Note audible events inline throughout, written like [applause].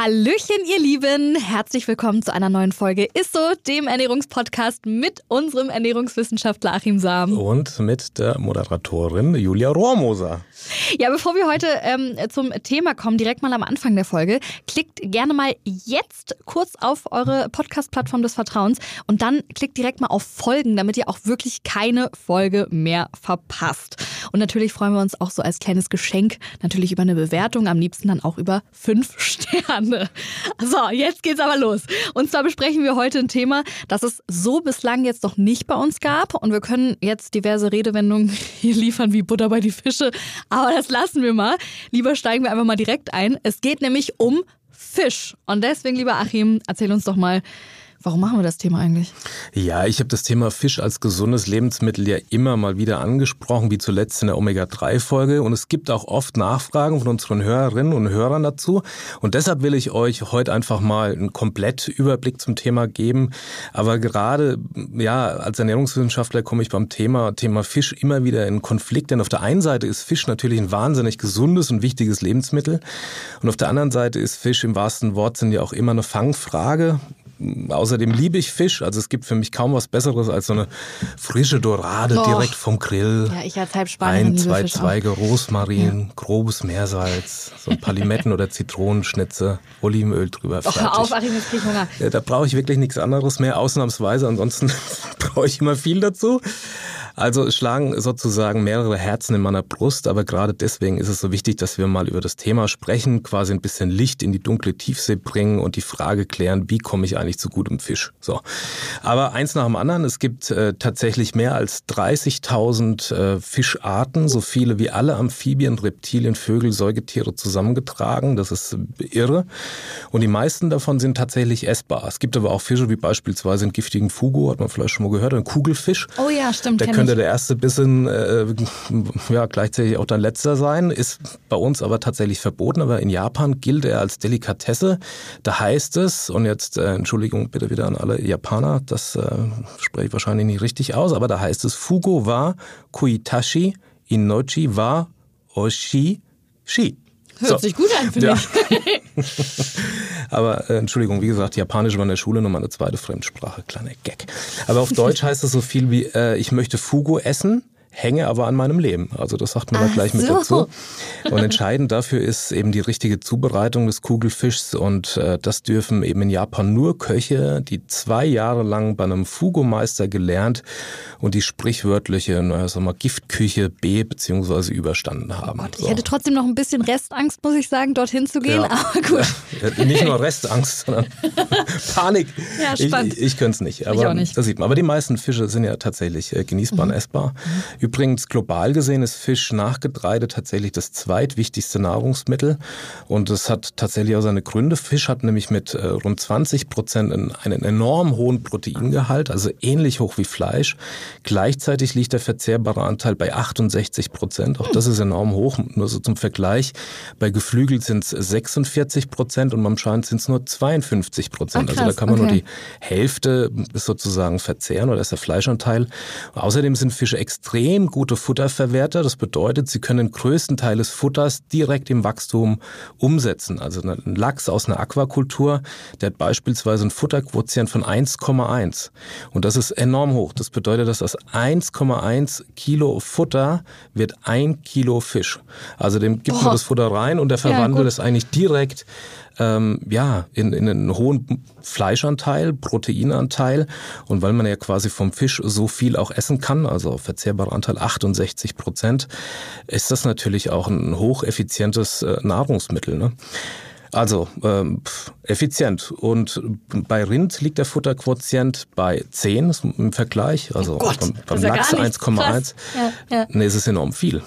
Hallöchen, ihr Lieben! Herzlich willkommen zu einer neuen Folge Isso, dem Ernährungspodcast mit unserem Ernährungswissenschaftler Achim Sam. Und mit der Moderatorin Julia Rohrmoser. Ja, bevor wir heute ähm, zum Thema kommen, direkt mal am Anfang der Folge, klickt gerne mal jetzt kurz auf eure Podcast-Plattform des Vertrauens und dann klickt direkt mal auf Folgen, damit ihr auch wirklich keine Folge mehr verpasst. Und natürlich freuen wir uns auch so als kleines Geschenk natürlich über eine Bewertung, am liebsten dann auch über fünf [laughs] Sterne. Ende. So, jetzt geht's aber los. Und zwar besprechen wir heute ein Thema, das es so bislang jetzt noch nicht bei uns gab. Und wir können jetzt diverse Redewendungen [laughs] hier liefern wie Butter bei die Fische. Aber das lassen wir mal. Lieber steigen wir einfach mal direkt ein. Es geht nämlich um Fisch. Und deswegen, lieber Achim, erzähl uns doch mal, Warum machen wir das Thema eigentlich? Ja, ich habe das Thema Fisch als gesundes Lebensmittel ja immer mal wieder angesprochen, wie zuletzt in der Omega-3-Folge. Und es gibt auch oft Nachfragen von unseren Hörerinnen und Hörern dazu. Und deshalb will ich euch heute einfach mal einen Komplettüberblick zum Thema geben. Aber gerade ja, als Ernährungswissenschaftler komme ich beim Thema, Thema Fisch immer wieder in Konflikt. Denn auf der einen Seite ist Fisch natürlich ein wahnsinnig gesundes und wichtiges Lebensmittel. Und auf der anderen Seite ist Fisch im wahrsten Wortsinn ja auch immer eine Fangfrage. Außerdem liebe ich Fisch. Also es gibt für mich kaum was Besseres als so eine frische Dorade oh. direkt vom Grill. Ja, ich als halb Spanierin Ein, zwei Fisch Zweige auch. Rosmarin, ja. grobes Meersalz, so ein paar Limetten oder Zitronenschnitze, Olivenöl drüber. Oh, hör auf, Achim, jetzt krieg ich Hunger. Ja, da brauche ich wirklich nichts anderes mehr, ausnahmsweise. Ansonsten [laughs] brauche ich immer viel dazu. Also es schlagen sozusagen mehrere Herzen in meiner Brust, aber gerade deswegen ist es so wichtig, dass wir mal über das Thema sprechen, quasi ein bisschen Licht in die dunkle Tiefsee bringen und die Frage klären, wie komme ich eigentlich zu gutem Fisch? So. Aber eins nach dem anderen, es gibt äh, tatsächlich mehr als 30.000 äh, Fischarten, so viele wie alle Amphibien, Reptilien, Vögel, Säugetiere zusammengetragen. Das ist irre. Und die meisten davon sind tatsächlich essbar. Es gibt aber auch Fische wie beispielsweise einen giftigen Fugu, hat man vielleicht schon mal gehört, ein Kugelfisch. Oh ja, stimmt. Der könnte der erste bisschen, äh, ja, gleichzeitig auch dein letzter sein, ist bei uns aber tatsächlich verboten, aber in Japan gilt er als Delikatesse. Da heißt es, und jetzt äh, Entschuldigung bitte wieder an alle Japaner, das äh, spreche ich wahrscheinlich nicht richtig aus, aber da heißt es Fugo wa Kuitashi Inochi wa Oshi Shi. Hört so. sich gut an, finde ja. ich. [laughs] Aber äh, Entschuldigung, wie gesagt, Japanisch war in der Schule nochmal eine zweite Fremdsprache, kleiner Gag. Aber auf Deutsch [laughs] heißt es so viel wie, äh, ich möchte Fugo essen hänge aber an meinem Leben. Also das sagt man da gleich so. mit dazu. Und entscheidend dafür ist eben die richtige Zubereitung des Kugelfischs und äh, das dürfen eben in Japan nur Köche, die zwei Jahre lang bei einem Fugo-Meister gelernt und die sprichwörtliche, naja, sag mal, Giftküche B beziehungsweise überstanden haben. Oh Gott, so. Ich hätte trotzdem noch ein bisschen Restangst, muss ich sagen, dorthin zu gehen, ja. aber gut. Ja, nicht nur Restangst, sondern [laughs] Panik. Ja, spannend. Ich, ich, ich könnte es nicht, aber ich auch nicht. das sieht man. Aber die meisten Fische sind ja tatsächlich äh, genießbar mhm. und essbar. Mhm. Übrigens, global gesehen ist Fisch nach Getreide tatsächlich das zweitwichtigste Nahrungsmittel. Und es hat tatsächlich auch seine Gründe. Fisch hat nämlich mit äh, rund 20 Prozent einen enorm hohen Proteingehalt, also ähnlich hoch wie Fleisch. Gleichzeitig liegt der verzehrbare Anteil bei 68 Prozent. Auch das ist enorm hoch. Nur so zum Vergleich. Bei Geflügel sind es 46 Prozent und beim Schwein sind es nur 52 Prozent. also da kann man okay. nur die Hälfte sozusagen verzehren oder ist der Fleischanteil. Außerdem sind Fische extrem extrem gute Futterverwerter. Das bedeutet, sie können größten Teil des Futters direkt im Wachstum umsetzen. Also ein Lachs aus einer Aquakultur, der hat beispielsweise einen Futterquotient von 1,1. Und das ist enorm hoch. Das bedeutet, dass aus 1,1 Kilo Futter wird ein Kilo Fisch. Also dem gibt Boah. man das Futter rein und der verwandelt ja, es eigentlich direkt ähm, ja, in, in einen hohen Fleischanteil, Proteinanteil. Und weil man ja quasi vom Fisch so viel auch essen kann, also verzehrbarer Anteil 68 Prozent, ist das natürlich auch ein hocheffizientes äh, Nahrungsmittel. Ne? Also ähm, effizient. Und bei Rind liegt der Futterquotient bei 10 im Vergleich. Also oh Gott, beim, beim Lachs 1,1. Ja, ja. Nee, es ist enorm viel.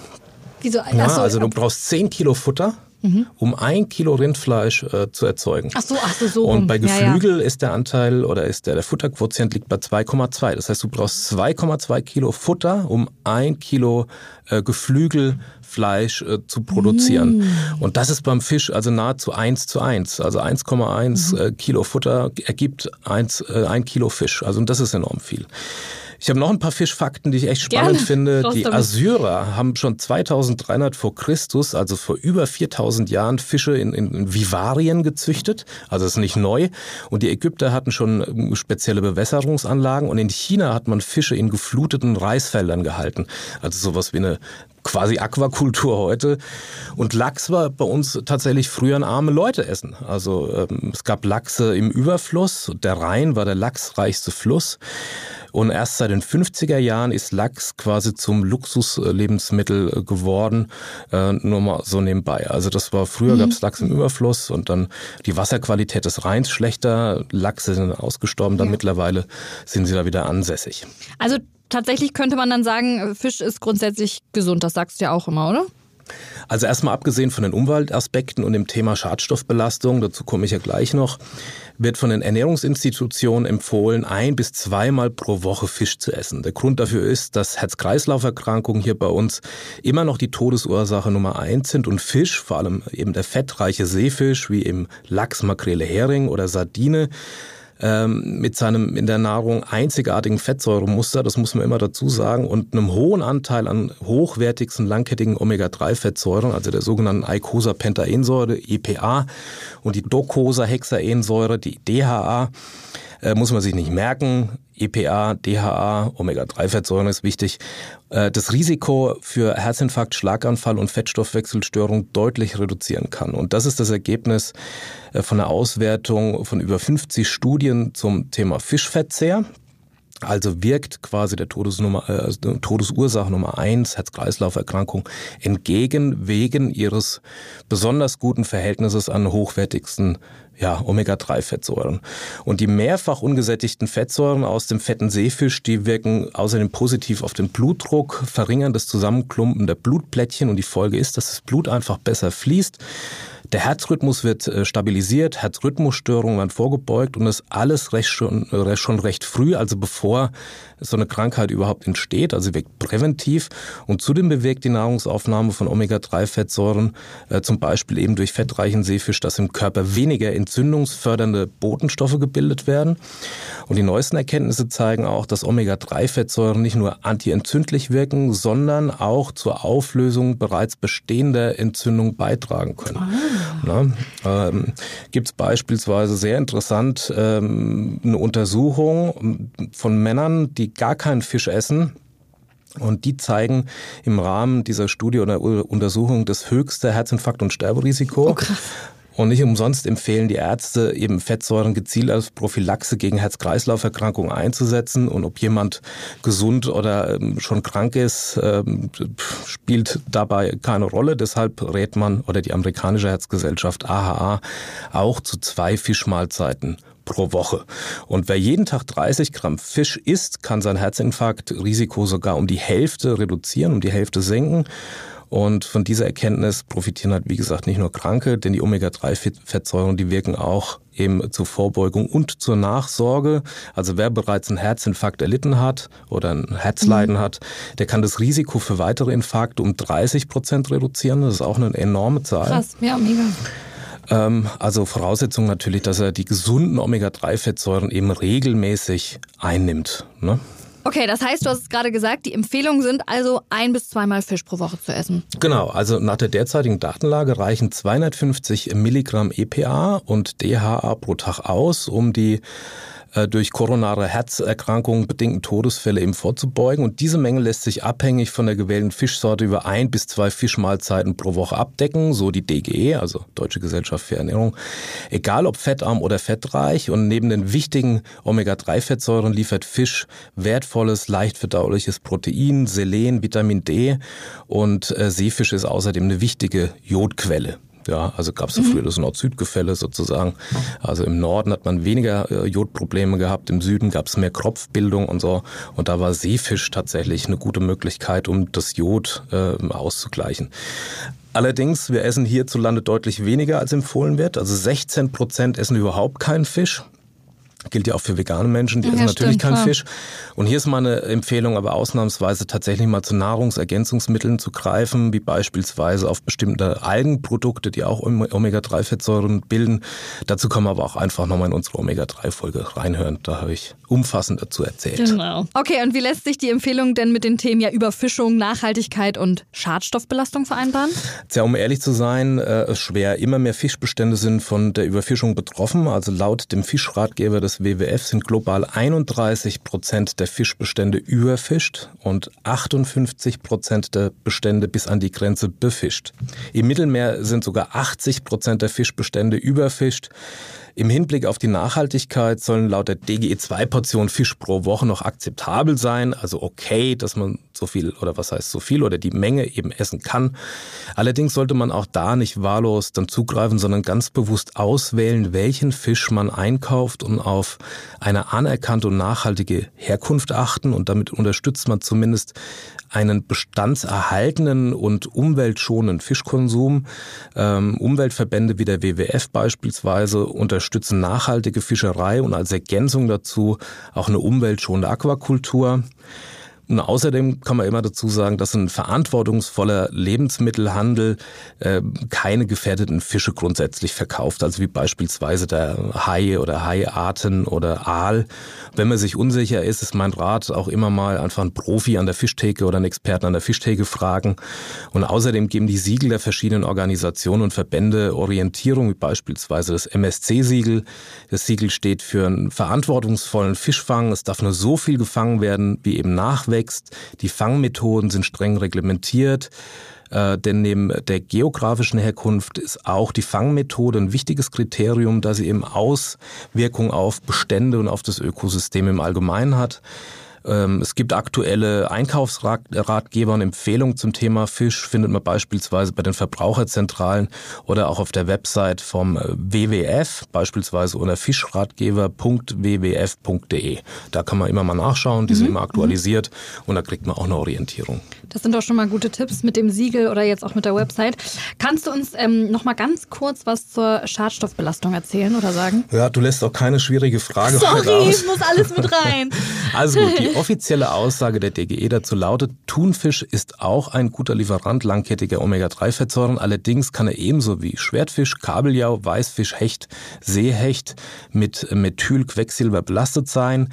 Wieso? Ja, also du brauchst 10 Kilo Futter mhm. um ein Kilo Rindfleisch äh, zu erzeugen. Ach so, ach so, so. Und bei Geflügel ja, ja. ist der Anteil oder ist der, der Futterquotient liegt bei 2,2. Das heißt, du brauchst 2,2 Kilo Futter, um ein Kilo äh, Geflügelfleisch äh, zu produzieren. Mm. Und das ist beim Fisch also nahezu 1 zu 1. Also 1,1 mhm. äh, Kilo Futter ergibt 1, äh, ein Kilo Fisch. Also das ist enorm viel. Ich habe noch ein paar Fischfakten, die ich echt spannend Gerne. finde. Die Assyrer haben schon 2300 vor Christus, also vor über 4000 Jahren, Fische in, in Vivarien gezüchtet. Also das ist nicht neu. Und die Ägypter hatten schon ähm, spezielle Bewässerungsanlagen. Und in China hat man Fische in gefluteten Reisfeldern gehalten. Also sowas wie eine quasi Aquakultur heute. Und Lachs war bei uns tatsächlich früher ein arme Leute essen. Also ähm, es gab Lachse im Überfluss. Der Rhein war der lachsreichste Fluss. Und erst seit den 50er Jahren ist Lachs quasi zum Luxuslebensmittel äh, geworden, äh, nur mal so nebenbei. Also das war früher mhm. gab es Lachs im Überfluss und dann die Wasserqualität des Rheins schlechter, Lachse sind ausgestorben, dann ja. mittlerweile sind sie da wieder ansässig. Also tatsächlich könnte man dann sagen, Fisch ist grundsätzlich gesund, das sagst du ja auch immer, oder? Also erstmal abgesehen von den Umweltaspekten und dem Thema Schadstoffbelastung, dazu komme ich ja gleich noch, wird von den Ernährungsinstitutionen empfohlen, ein bis zweimal pro Woche Fisch zu essen. Der Grund dafür ist, dass Herz-Kreislauf-Erkrankungen hier bei uns immer noch die Todesursache Nummer eins sind und Fisch, vor allem eben der fettreiche Seefisch wie eben Lachs, Makrele, Hering oder Sardine, ähm, mit seinem in der Nahrung einzigartigen Fettsäuremuster, das muss man immer dazu sagen, und einem hohen Anteil an hochwertigsten langkettigen Omega-3-Fettsäuren, also der sogenannten Eicosapentaensäure, EPA, und die Docosahexaensäure, die DHA, äh, muss man sich nicht merken. EPA, DHA, Omega-3-Fettsäuren ist wichtig, äh, das Risiko für Herzinfarkt, Schlaganfall und Fettstoffwechselstörung deutlich reduzieren kann. Und das ist das Ergebnis äh, von der Auswertung von über 50 Studien zum Thema Fischverzehr. Also wirkt quasi der Todesnummer, äh, Todesursache Nummer eins, Herz-Kreislauf-Erkrankung, entgegen wegen ihres besonders guten Verhältnisses an hochwertigsten ja, Omega-3-Fettsäuren. Und die mehrfach ungesättigten Fettsäuren aus dem fetten Seefisch, die wirken außerdem positiv auf den Blutdruck, verringern das Zusammenklumpen der Blutplättchen und die Folge ist, dass das Blut einfach besser fließt. Der Herzrhythmus wird äh, stabilisiert, Herzrhythmusstörungen werden vorgebeugt und das alles recht schon, äh, schon recht früh, also bevor so eine Krankheit überhaupt entsteht, also wirkt präventiv und zudem bewirkt die Nahrungsaufnahme von Omega-3-Fettsäuren äh, zum Beispiel eben durch fettreichen Seefisch, dass im Körper weniger entzündungsfördernde Botenstoffe gebildet werden. Und die neuesten Erkenntnisse zeigen auch, dass Omega-3-Fettsäuren nicht nur antientzündlich wirken, sondern auch zur Auflösung bereits bestehender Entzündung beitragen können. Ah. Ne? Ähm, Gibt es beispielsweise sehr interessant ähm, eine Untersuchung von Männern, die gar keinen Fisch essen, und die zeigen im Rahmen dieser Studie oder Untersuchung das höchste Herzinfarkt- und Sterberisiko. Oh, krass. Und nicht umsonst empfehlen die Ärzte eben Fettsäuren gezielt als Prophylaxe gegen Herz-Kreislauf-Erkrankungen einzusetzen. Und ob jemand gesund oder ähm, schon krank ist, ähm, spielt dabei keine Rolle. Deshalb rät man oder die amerikanische Herzgesellschaft AHA auch zu zwei Fischmahlzeiten pro Woche. Und wer jeden Tag 30 Gramm Fisch isst, kann sein Herzinfarktrisiko sogar um die Hälfte reduzieren, um die Hälfte senken. Und von dieser Erkenntnis profitieren halt, wie gesagt, nicht nur Kranke, denn die Omega-3-Fettsäuren, die wirken auch eben zur Vorbeugung und zur Nachsorge. Also wer bereits einen Herzinfarkt erlitten hat oder ein Herzleiden mhm. hat, der kann das Risiko für weitere Infarkte um 30 Prozent reduzieren. Das ist auch eine enorme Zahl. Krass, ja, mega. Ähm, also Voraussetzung natürlich, dass er die gesunden Omega-3-Fettsäuren eben regelmäßig einnimmt. Ne? Okay, das heißt, du hast es gerade gesagt, die Empfehlungen sind also ein bis zweimal Fisch pro Woche zu essen. Genau, also nach der derzeitigen Datenlage reichen 250 Milligramm EPA und DHA pro Tag aus, um die durch koronare Herzerkrankungen bedingten Todesfälle eben vorzubeugen. Und diese Menge lässt sich abhängig von der gewählten Fischsorte über ein bis zwei Fischmahlzeiten pro Woche abdecken, so die DGE, also Deutsche Gesellschaft für Ernährung. Egal ob fettarm oder fettreich. Und neben den wichtigen Omega-3-Fettsäuren liefert Fisch wertvolles, leicht verdauliches Protein, Selen, Vitamin D und äh, Seefisch ist außerdem eine wichtige Jodquelle. Ja, also gab es ja früher das Nord-Süd-Gefälle sozusagen. Also im Norden hat man weniger äh, Jodprobleme gehabt, im Süden gab es mehr Kropfbildung und so. Und da war Seefisch tatsächlich eine gute Möglichkeit, um das Jod äh, auszugleichen. Allerdings, wir essen hierzulande deutlich weniger als empfohlen wird. Also 16 Prozent essen überhaupt keinen Fisch. Gilt ja auch für vegane Menschen, die ja, essen natürlich keinen klar. Fisch. Und hier ist meine Empfehlung, aber ausnahmsweise tatsächlich mal zu Nahrungsergänzungsmitteln zu greifen, wie beispielsweise auf bestimmte Algenprodukte, die auch Omega-3-Fettsäuren bilden. Dazu kann man aber auch einfach nochmal in unsere Omega-3-Folge reinhören. Da habe ich umfassend dazu erzählt. Genau. Okay, und wie lässt sich die Empfehlung denn mit den Themen ja Überfischung, Nachhaltigkeit und Schadstoffbelastung vereinbaren? Tja, um ehrlich zu sein, äh, schwer. Immer mehr Fischbestände sind von der Überfischung betroffen. Also laut dem Fischratgeber des des WWF sind global 31 Prozent der Fischbestände überfischt und 58 Prozent der Bestände bis an die Grenze befischt. Im Mittelmeer sind sogar 80 Prozent der Fischbestände überfischt. Im Hinblick auf die Nachhaltigkeit sollen laut der DGE zwei Portionen Fisch pro Woche noch akzeptabel sein. Also okay, dass man so viel oder was heißt so viel oder die Menge eben essen kann. Allerdings sollte man auch da nicht wahllos dann zugreifen, sondern ganz bewusst auswählen, welchen Fisch man einkauft und auf eine anerkannte und nachhaltige Herkunft achten. Und damit unterstützt man zumindest einen bestandserhaltenen und umweltschonenden Fischkonsum. Ähm, Umweltverbände wie der WWF beispielsweise unterstützen nachhaltige Fischerei und als Ergänzung dazu auch eine umweltschonende Aquakultur. Und außerdem kann man immer dazu sagen, dass ein verantwortungsvoller Lebensmittelhandel äh, keine gefährdeten Fische grundsätzlich verkauft, also wie beispielsweise der Hai oder Haiarten oder Aal. Wenn man sich unsicher ist, ist mein Rat auch immer mal einfach einen Profi an der Fischtheke oder einen Experten an der Fischtheke fragen. Und außerdem geben die Siegel der verschiedenen Organisationen und Verbände Orientierung, wie beispielsweise das MSC-Siegel. Das Siegel steht für einen verantwortungsvollen Fischfang. Es darf nur so viel gefangen werden, wie eben nachwächst wächst. Die Fangmethoden sind streng reglementiert. Äh, denn neben der geografischen Herkunft ist auch die Fangmethode ein wichtiges Kriterium, da sie eben Auswirkungen auf Bestände und auf das Ökosystem im Allgemeinen hat. Ähm, es gibt aktuelle Einkaufsratgeber und Empfehlungen zum Thema Fisch, findet man beispielsweise bei den Verbraucherzentralen oder auch auf der Website vom äh, WWF, beispielsweise unter fischratgeber.wwf.de. Da kann man immer mal nachschauen, die sind mhm. immer aktualisiert und da kriegt man auch eine Orientierung. Das sind doch schon mal gute Tipps mit dem Siegel oder jetzt auch mit der Website. Kannst du uns ähm, noch mal ganz kurz was zur Schadstoffbelastung erzählen oder sagen? Ja, du lässt auch keine schwierige Frage Sorry, ich muss alles mit rein. [laughs] also gut, die offizielle Aussage der DGE dazu lautet, Thunfisch ist auch ein guter Lieferant langkettiger Omega-3-Fettsäuren. Allerdings kann er ebenso wie Schwertfisch, Kabeljau, Weißfisch, Hecht, Seehecht mit Methylquecksilber belastet sein.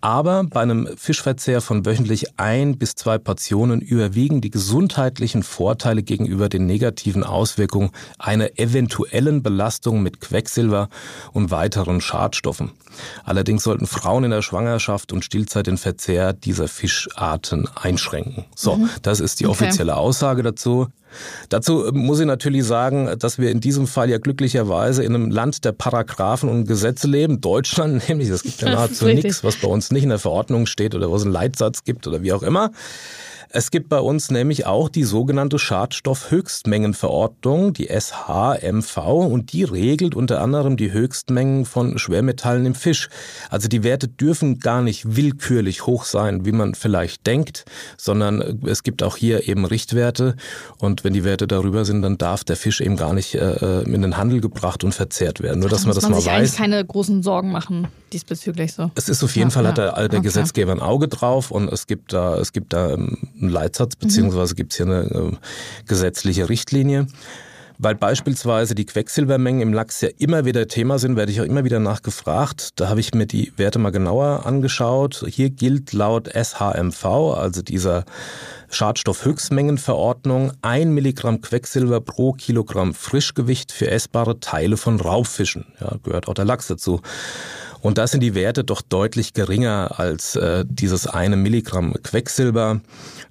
Aber bei einem Fischverzehr von wöchentlich ein bis zwei Portionen überwiegen die gesundheitlichen Vorteile gegenüber den negativen Auswirkungen einer eventuellen Belastung mit Quecksilber und weiteren Schadstoffen. Allerdings sollten Frauen in der Schwangerschaft und Stillzeit den Verzehr dieser Fischarten einschränken. So, mhm. das ist die offizielle okay. Aussage dazu. Dazu äh, muss ich natürlich sagen, dass wir in diesem Fall ja glücklicherweise in einem Land der Paragraphen und Gesetze leben, Deutschland [laughs] nämlich. Es gibt ja nahezu nichts, was bei uns nicht in der Verordnung steht oder wo es einen Leitsatz gibt oder wie auch immer. Es gibt bei uns nämlich auch die sogenannte Schadstoffhöchstmengenverordnung, die SHMV, und die regelt unter anderem die Höchstmengen von Schwermetallen im Fisch. Also die Werte dürfen gar nicht willkürlich hoch sein, wie man vielleicht denkt, sondern es gibt auch hier eben Richtwerte. Und wenn die Werte darüber sind, dann darf der Fisch eben gar nicht äh, in den Handel gebracht und verzehrt werden. Nur, dass man das man mal sich weiß. keine großen Sorgen machen diesbezüglich so. Es ist auf jeden ja, Fall, hat der, der okay. Gesetzgeber ein Auge drauf und es gibt da, es gibt da ähm, einen Leitsatz, mhm. beziehungsweise gibt es hier eine äh, gesetzliche Richtlinie. Weil beispielsweise die Quecksilbermengen im Lachs ja immer wieder Thema sind, werde ich auch immer wieder nachgefragt. Da habe ich mir die Werte mal genauer angeschaut. Hier gilt laut SHMV, also dieser Schadstoffhöchstmengenverordnung, ein Milligramm Quecksilber pro Kilogramm Frischgewicht für essbare Teile von Raubfischen. Ja, gehört auch der Lachs dazu. Und da sind die Werte doch deutlich geringer als äh, dieses eine Milligramm Quecksilber.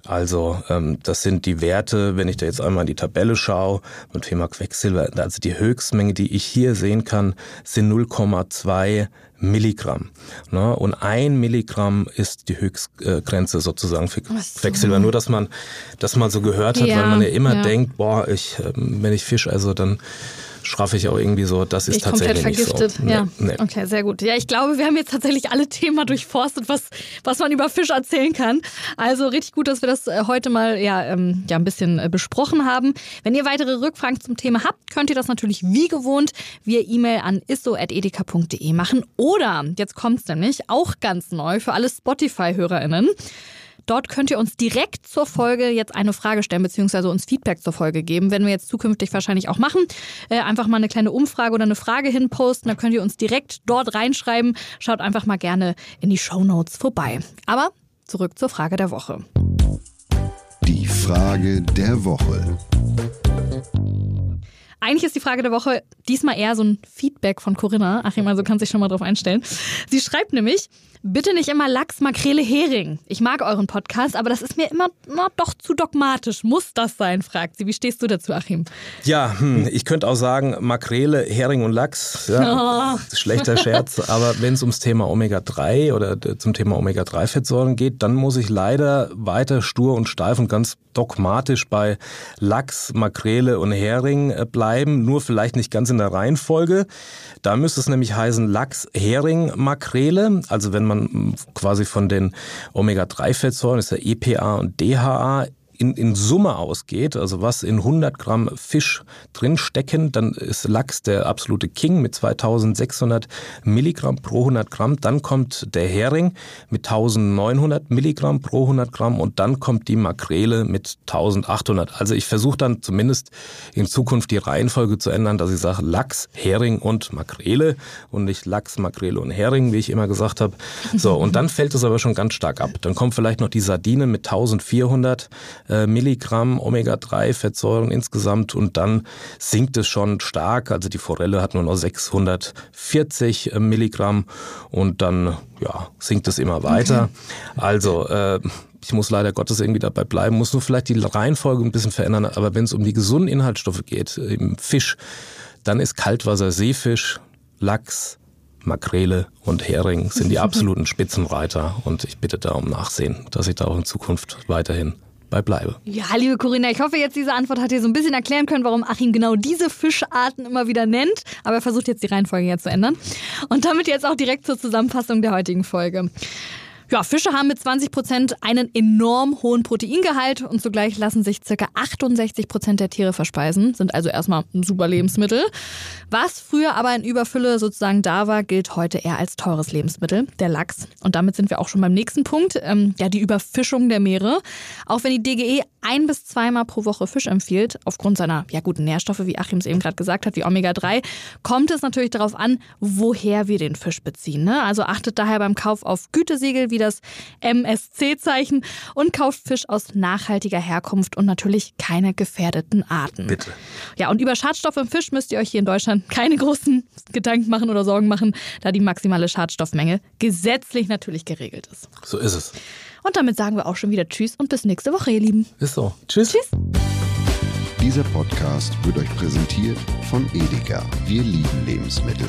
Also ähm, das sind die Werte, wenn ich da jetzt einmal in die Tabelle schaue, beim Thema Quecksilber, also die Höchstmenge, die ich hier sehen kann, sind 0,2 Milligramm. Ne? Und ein Milligramm ist die Höchstgrenze sozusagen für Quecksilber. Nur, dass man das mal so gehört hat, ja, weil man ja immer ja. denkt, boah, ich, ähm, wenn ich Fisch also dann schraff ich auch irgendwie so, das ist ich tatsächlich komplett nicht vergiftet. so. Ja. Nee. Okay, sehr gut. Ja, ich glaube, wir haben jetzt tatsächlich alle Themen durchforstet, was, was man über Fisch erzählen kann. Also richtig gut, dass wir das äh, heute mal ja, ähm, ja ein bisschen äh, besprochen haben. Wenn ihr weitere Rückfragen zum Thema habt, könnt ihr das natürlich wie gewohnt via E-Mail an isso.edeka.de machen. Oder, jetzt kommt's nämlich, auch ganz neu für alle Spotify-HörerInnen. Dort könnt ihr uns direkt zur Folge jetzt eine Frage stellen, beziehungsweise uns Feedback zur Folge geben. Werden wir jetzt zukünftig wahrscheinlich auch machen. Äh, einfach mal eine kleine Umfrage oder eine Frage hinposten. Da könnt ihr uns direkt dort reinschreiben. Schaut einfach mal gerne in die Show Notes vorbei. Aber zurück zur Frage der Woche. Die Frage der Woche. Eigentlich ist die Frage der Woche diesmal eher so ein Feedback von Corinna. Achim, also kannst dich schon mal drauf einstellen. Sie schreibt nämlich, bitte nicht immer Lachs, Makrele, Hering. Ich mag euren Podcast, aber das ist mir immer na, doch zu dogmatisch. Muss das sein, fragt sie. Wie stehst du dazu, Achim? Ja, hm, ich könnte auch sagen, Makrele, Hering und Lachs. Ja, Oh. Schlechter Scherz. Aber wenn es ums Thema Omega-3 oder zum Thema Omega-3-Fettsäuren geht, dann muss ich leider weiter stur und steif und ganz dogmatisch bei Lachs, Makrele und Hering äh, bleiben. Nur vielleicht nicht ganz in der Reihenfolge. Da müsste es nämlich heißen Lachs, Hering, Makrele. Also wenn man mm, quasi von den Omega-3-Fettsäuren, ist ja EPA und DHA, in, in Summe ausgeht, also was in 100 Gramm Fisch drinstecken, dann ist Lachs der absolute King mit 2600 Milligramm pro 100 Gramm. Dann kommt der Hering mit 1900 Milligramm pro 100 Gramm und dann kommt die Makrele mit 1800. Also ich versuche dann zumindest in Zukunft die Reihenfolge zu ändern, dass ich sage Lachs, Hering und Makrele und nicht Lachs, Makrele und Hering, wie ich immer gesagt habe. So, und dann fällt es aber schon ganz stark ab. Dann kommt vielleicht noch die Sardine mit 1400 äh, Milligramm Omega-3-Fettsäuren insgesamt und dann sinkt es schon stark. Also die Forelle hat nur noch 640 äh, Milligramm und dann ja, sinkt es immer weiter. Also äh, ich muss leider Gottes irgendwie dabei bleiben, muss nur vielleicht die Reihenfolge ein bisschen verändern. Aber wenn es um die gesunden Inhaltsstoffe geht, äh, im Fisch, dann ist Kaltwasser Seefisch, Lachs, Makrele und Hering sind die [laughs] absoluten Spitzenreiter und ich bitte da um Nachsehen, dass ich da auch in Zukunft weiterhin bei bleibe. Ja, liebe Corinna, ich hoffe jetzt, diese Antwort hat dir so ein bisschen erklären können, warum Achim genau diese Fischarten immer wieder nennt. Aber er versucht jetzt die Reihenfolge jetzt zu ändern. Und damit jetzt auch direkt zur Zusammenfassung der heutigen Folge. Ja, Fische haben mit 20 Prozent einen enorm hohen Proteingehalt und zugleich lassen sich ca. 68 Prozent der Tiere verspeisen, sind also erstmal ein super Lebensmittel. Was früher aber in Überfülle sozusagen da war, gilt heute eher als teures Lebensmittel, der Lachs. Und damit sind wir auch schon beim nächsten Punkt, ähm, ja, die Überfischung der Meere. Auch wenn die DGE ein bis zweimal pro Woche Fisch empfiehlt, aufgrund seiner ja, guten Nährstoffe, wie Achim es eben gerade gesagt hat, wie Omega-3, kommt es natürlich darauf an, woher wir den Fisch beziehen. Ne? Also achtet daher beim Kauf auf Gütesiegel wie das MSC-Zeichen und kauft Fisch aus nachhaltiger Herkunft und natürlich keine gefährdeten Arten. Bitte. Ja, und über Schadstoffe im Fisch müsst ihr euch hier in Deutschland keine großen Gedanken machen oder Sorgen machen, da die maximale Schadstoffmenge gesetzlich natürlich geregelt ist. So ist es. Und damit sagen wir auch schon wieder Tschüss und bis nächste Woche, ihr Lieben. Ist so. Tschüss. Tschüss. Dieser Podcast wird euch präsentiert von Edeka. Wir lieben Lebensmittel.